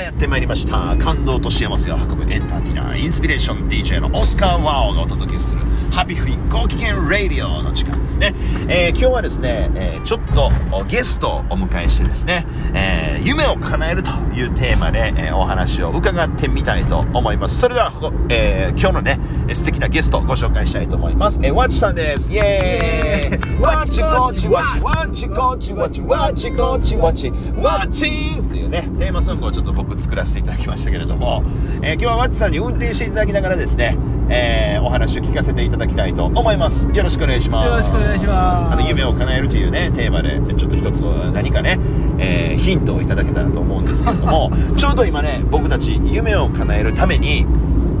あやってまいりました。感動と幸せを運ぶエンターテイナーインスピレーション DJ のオスカー・ワオがお届けする。ハッピーフリーご機嫌ラディオの時間ですね、えー、今日はですね、えー、ちょっとゲストをお迎えしてですね、えー、夢を叶えるというテーマで、えお話を伺ってみたいと思います。それでは、え今日のね素敵なゲストをご紹介したいと思います、えー、ワッチさんです。イエーイ。ワッチコチワッチ。ワッチコチワッチワッチコチワッチ。ワッチ。ンっていうねテーマソングをちょっと僕作らせていただきましたけれども、えー、今日はワッチさんに運転していただきながらですね、えー、お話を聞かせていただきたいと思います。よろしくお願いします。よろしくお願いします。あの夢を叶えるというねテーマでちょっと一つ何かね、えー、ヒントをいただけたらと思うんですけれども ちょうど今ね僕たち夢を叶えるために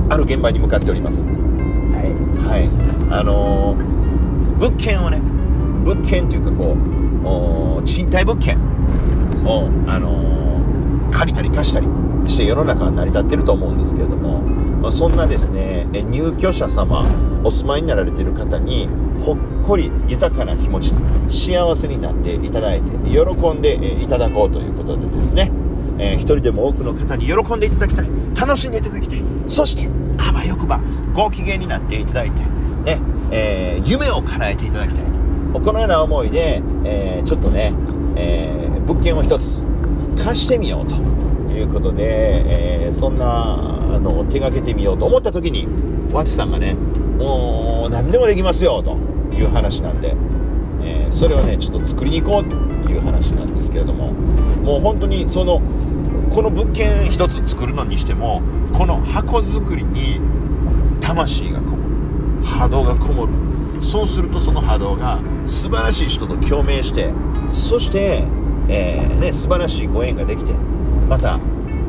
ある現場に向かっております。はい。はい。あのー、物件をね物件というかこう賃貸物件をあのー、借りたり貸したりして世の中は成り立ってると思うんですけれども、まあ、そんなですね入居者様お住まいになられている方にほっこり豊かな気持ち幸せになっていただいて喜んでいただこうということでですね、えー、一人でも多くの方に喜んでいただきたい楽しんでいただきたいそしてあわよくばご機嫌になっていただいて、ねえー、夢を叶えていただきたい。とこのような思いで、えー、ちょっとね、え、物件を一つ貸してみようということで、えー、そんなのを手がけてみようと思った時に和知さんがねもう何でもできますよという話なんで、えー、それをねちょっと作りに行こうという話なんですけれどももう本当にそのこの物件一つ作るのにしてもこの箱作りに魂がこもる。波動がこもる。そうするとその波動が素晴らしい人と共鳴してそして、えー、ね、素晴らしいご縁ができてまた、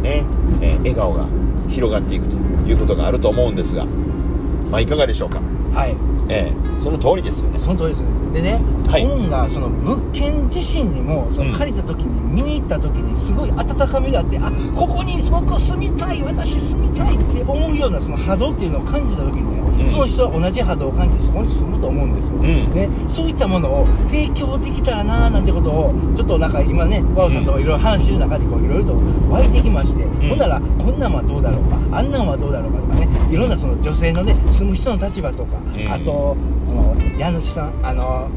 ねえー、笑顔が広がっていくということがあると思うんですが、まあ、いかがでしょうか？はい。ええその通りですよね。その通りですね。でね、はい、本がその物件自身にもその借りた時に、見に行った時にすごい温かみがあってあここに僕住みたい私住みたいって思うようなその波動っていうのを感じた時にね、うん、その人は同じ波動を感じてそこに住むと思うんですよ、うん、ね、そういったものを提供できたらなーなんてことをちょっとなんか今ねワオさんといろいろ話してる中でこういろいろと湧いてきまして、うん、ほんならこんなんはどうだろうかあんなんはどうだろうかとかねいろんなその女性のね住む人の立場とか、あとその家主さんあの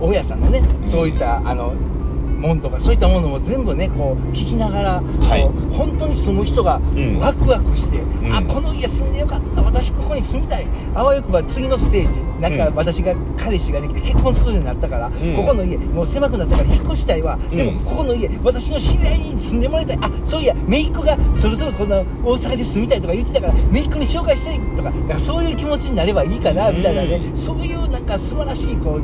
大家さんのね、そういったあのもんとかそういったものも全部ねこう聞きながら、はい、本当に住む人がワクワクして、うん、あこの家住んでよかった私ここに住みたい。あわよくば次のステージなんか私が彼氏ができて結婚するようになったから、うん、ここの家もう狭くなったから引っ越したいわ、うん、でもここの家私の知り合いに住んでもらいたい。あそういや姪っ子がそろそろこんな大阪で住みたいとか言ってたから姪っ子に紹介したいとかかそういう気持ちになればいいかなみたいなね、そういうなんか素晴らしいこう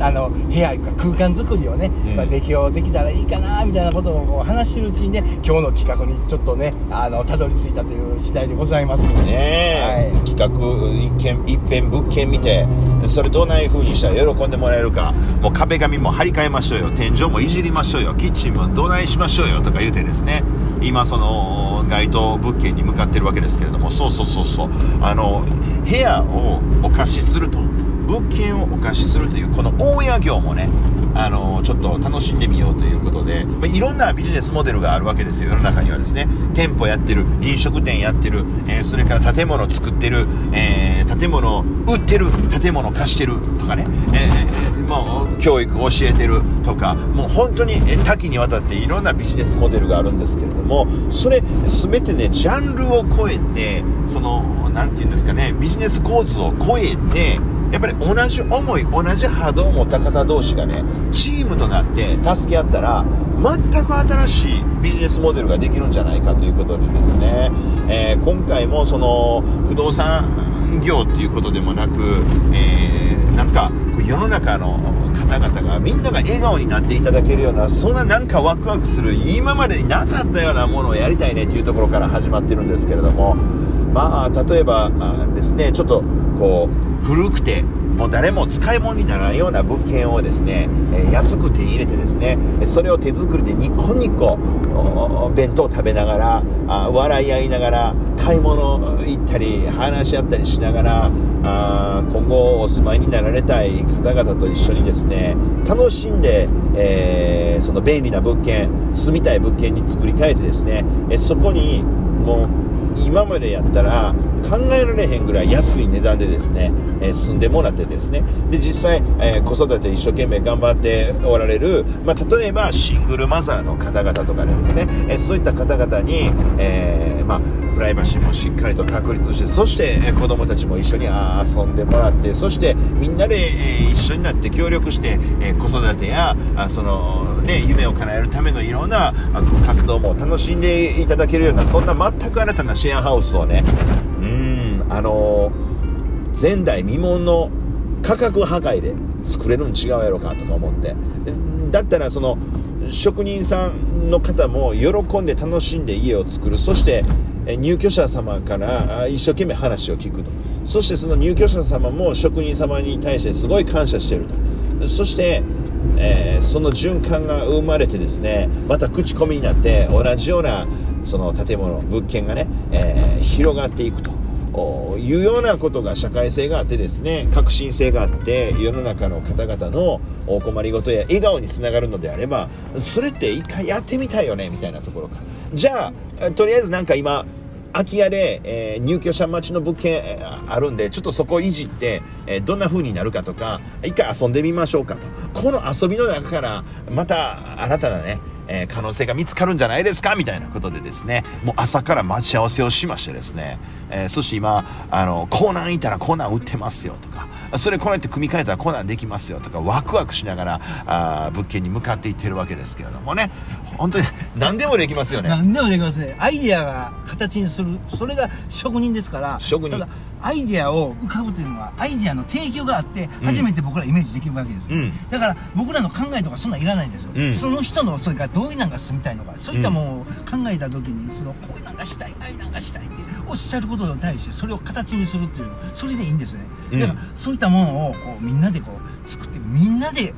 あの部屋か空間作りをね、うん、まあ、できようできたらいいかなみたいなことをこう話してるうちにね今日の企画にちょっとねあのたどり着いたという次第でございます。ね、はい、企画一見一遍物件見てそれどんな風にしたら喜んでもらえるか。もう壁紙も張り替えましょうよ。天井もいじりましょうよ。キッチンもどないしましょうよとか言うてですね。今その街頭物件に向かってるわけですけれども。そうそうそうそう。あの部屋をお貸しすると物件をお貸しするというこの大家業もねあのちょっと楽しんでみようということで、まあ、いろんなビジネスモデルがあるわけですよ。世の中にはですね。店舗やってる飲食店やってる、えー、それから建物作ってる、えー、建物売ってる建物貸してるとかね、えー、もう教育教えてるとかもう本当に多岐にわたっていろんなビジネスモデルがあるんですけれどもそれ全てねジャンルを超えてその何て言うんですかねビジネス構図を超えてやっぱり同じ思い同じ波動を持った方同士がねチームとなって助け合ったら全く新しいビジネスモデルができるんじゃないかということでですね、えー、今回もその不動産業っていうことでもなく、えー、なんか世の中の方々がみんなが笑顔になっていただけるようなそんななんかワクワクする今までになかったようなものをやりたいねっていうところから始まってるんですけれどもまあ例えばですねちょっとこう古くてもう誰も使い物にならないような物件をですね、え安く手に入れてですねそれを手作りでニコニコ弁当食べながらあ笑い合いながら買い物行ったり話し合ったりしながらあ今後お住まいになられたい方々と一緒にですね楽しんで、えー、その便利な物件住みたい物件に作り変えてですねそこにもう今までやったら考えられへんぐらい安い値段でですね、えー、住んでもらってですね、で、実際、えー、子育て一生懸命頑張っておられる、まあ、例えばシングルマザーの方々とかですね、えー、そういった方々に、えまあ、プライバシーもしっかりと確立して、そして、子供たちも一緒に遊んでもらって、そしてみんなで、え一緒になって協力して、え子育てや、あその、ね、夢を叶えるためのいろんな活動も楽しんでいただけるような、そんな全く新たなシェアハウスをね、あの前代未聞の価格破壊で作れるん違うやろかとか思って。だったらその職人さんの方も喜んで楽しんで家を作る。そして入居者様から一生懸命話を聞くと。そしてその入居者様も職人様に対してすごい感謝してると。そして、えー、その循環が生まれてですねまた口コミになって同じようなその建物物件がね、えー、広がっていくと。いうようなことが社会性があってですね革新性があって世の中の方々のお困りごとや笑顔につながるのであればそれって一回やってみたいよねみたいなところからじゃあとりあえずなんか今空き家で、えー、入居者待ちの物件あるんで、ちょっとそこをいじって、えー、どんな風になるかとか、一回遊んでみましょうかと。この遊びの中から、また新たなね、えー、可能性が見つかるんじゃないですか？みたいなことでですね、もう朝から待ち合わせをしましてですね、えー、そして今、あの、コーナーいたらコーナー売ってますよとか、それこうやって組み替えたらコーナーできますよとか、ワクワクしながら、あ物件に向かっていってるわけですけれどもね、本当に何でもできますよね。何でもできますね。アイディアが形にする、それが職人ですから、職人。アイデアを浮かぶというのはアイデアの提供があって初めて僕らイメージできるわけです、うん、だから僕らの考えとかそんなんいらないんですよ、うん、その人のそれからどういうなんが住みたいのかそういったものを考えた時にそのこういうなんがしたいああいうなんがしたいっておっしゃることに対してそれを形にするっていうそれでいいんですね。だからそういったものをこうみんなでこう作ってみんなで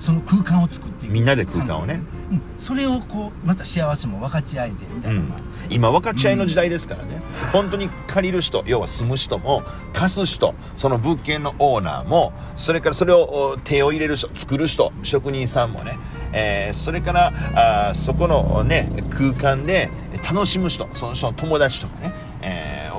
その空間を作っていく。みんなで空間をね、うん、それをこうまた幸せも分かち合えてみたいな、うん、今分かち合いの時代ですからね、うん、本当に借りる人要は住む人も貸す人その物件のオーナーもそれからそれを手を入れる人作る人職人さんもね、えー、それからあそこのね空間で楽しむ人その人の友達とかね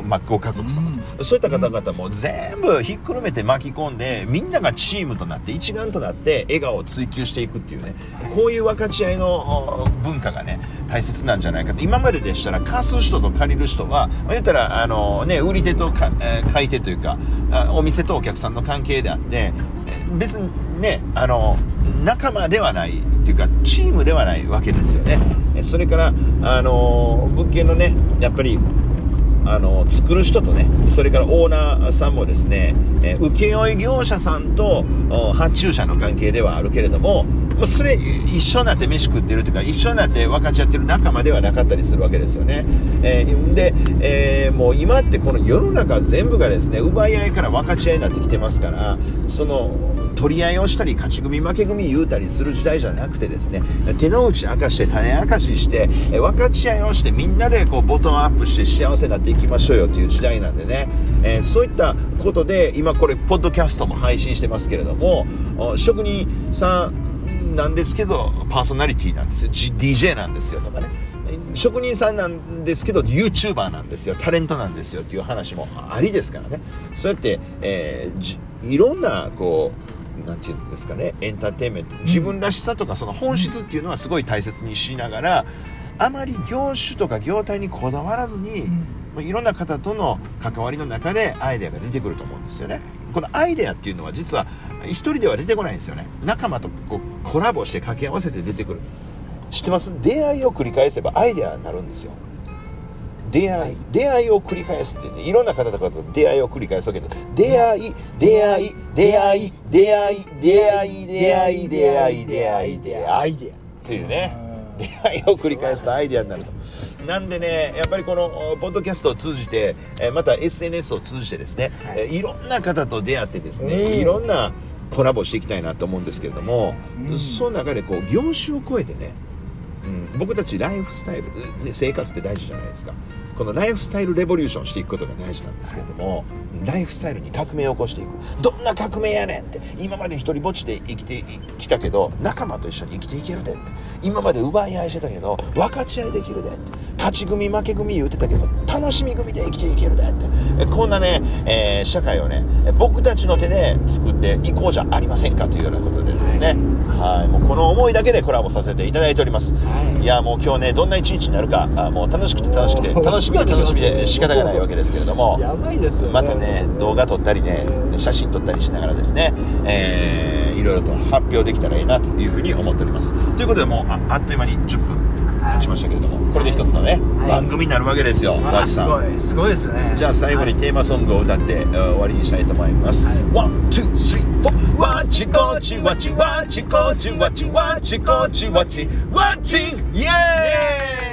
まあ、ご家族様と、うん、そういった方々も全部ひっくるめて巻き込んでみんながチームとなって一丸となって笑顔を追求していくっていうねこういう分かち合いの文化がね大切なんじゃないかと今まででしたら貸す人と借りる人は、まあ、言ったらあの、ね、売り手とか、えー、買い手というかお店とお客さんの関係であって別にねあの仲間ではないっていうかチームではないわけですよね。それからあの物件のねやっぱりあの作る人とねそれからオーナーさんもですね、え請負業者さんと発注者の関係ではあるけれどもそれ一緒になって飯食ってるというか一緒になって分かち合ってる仲間ではなかったりするわけですよね、えー、で、えー、もう今ってこの世の中全部がですね奪い合いから分かち合いになってきてますからその取り合いをしたり勝ち組負け組言うたりする時代じゃなくてですね手の内明かして種明かしして分かち合いをしてみんなでこうボトムアップして幸せになっていきましょうよっていう時代なんでね、えー、そういったことで今これポッドキャストも配信してますけれども職人さんなんですけどパーソナリティなんですよ。DJ なんですよとかね。職人さんなんですけど YouTuber なんですよ。タレントなんですよっていう話もありですからね。そうやって、えー、いろんなこうなんていうんですかねエンターテインメント。自分らしさとかその本質っていうのはすごい大切にしながらあまり業種とか業態にこだわらずに、うん、いろんな方との関わりの中でアイデアが出てくると思うんですよね。このアイデアっていうのは実は一人では出てこないんですよね。仲間とこうコラボして掛け合わせて出てくる。知ってます？出会いを繰り返せばアイデアになるんですよ出会い、出会いを繰り返すってねいろんな方とかと出会いを繰り返すわけで出会い出会い出会い出会い出会い出会い出会い出会い出会い出会いっていうね。出会いを繰り返すとアイデアになると。なんでねやっぱりこのポッドキャストを通じて、えーまた SNS を通じてですね、はい。えーいろんな方と出会ってですね、うん。いろんなコラボしていきたいなと思うんですけれども、うん。その中でこう業種を超えてね、うん、僕たちライフスタイル、ね、生活って大事じゃないですか。このライフスタイルレボリューションしていくことが大事なんですけれどもライフスタイルに革命を起こしていく。どんな革命やねんって今まで一人ぼっちで生きてきたけど仲間と一緒に生きていけるでって。今まで奪い合いしてたけど分かち合いできるでって。勝ち組負け組言うてたけど楽しみ組で生きていけるでって。こんなね、えー社会をね僕たちの手で作っていこうじゃありませんかというようなことでですね。はい。もうこの思いだけでコラボさせていただいております、はい。やもう今日ねどんな一日になるかあもう楽しくて楽しくて楽しみで楽しみで仕方がないわけですけれどもやばいですよね。またね動画撮ったりね写真撮ったりしながらですね、えーいろいろと発表できたらいいなというふうに思っております。ということでもうああっという間に10分経ちましたけれどもこれで一つのね、はい番組になるわけですよあマーチさんすごいですねじゃあ最後にテーマソングを歌って、えー終わりにしたいと思います。はい one, two, three, four。わちこちわちわちこちわちわちこちわちわち、わち、イエーイ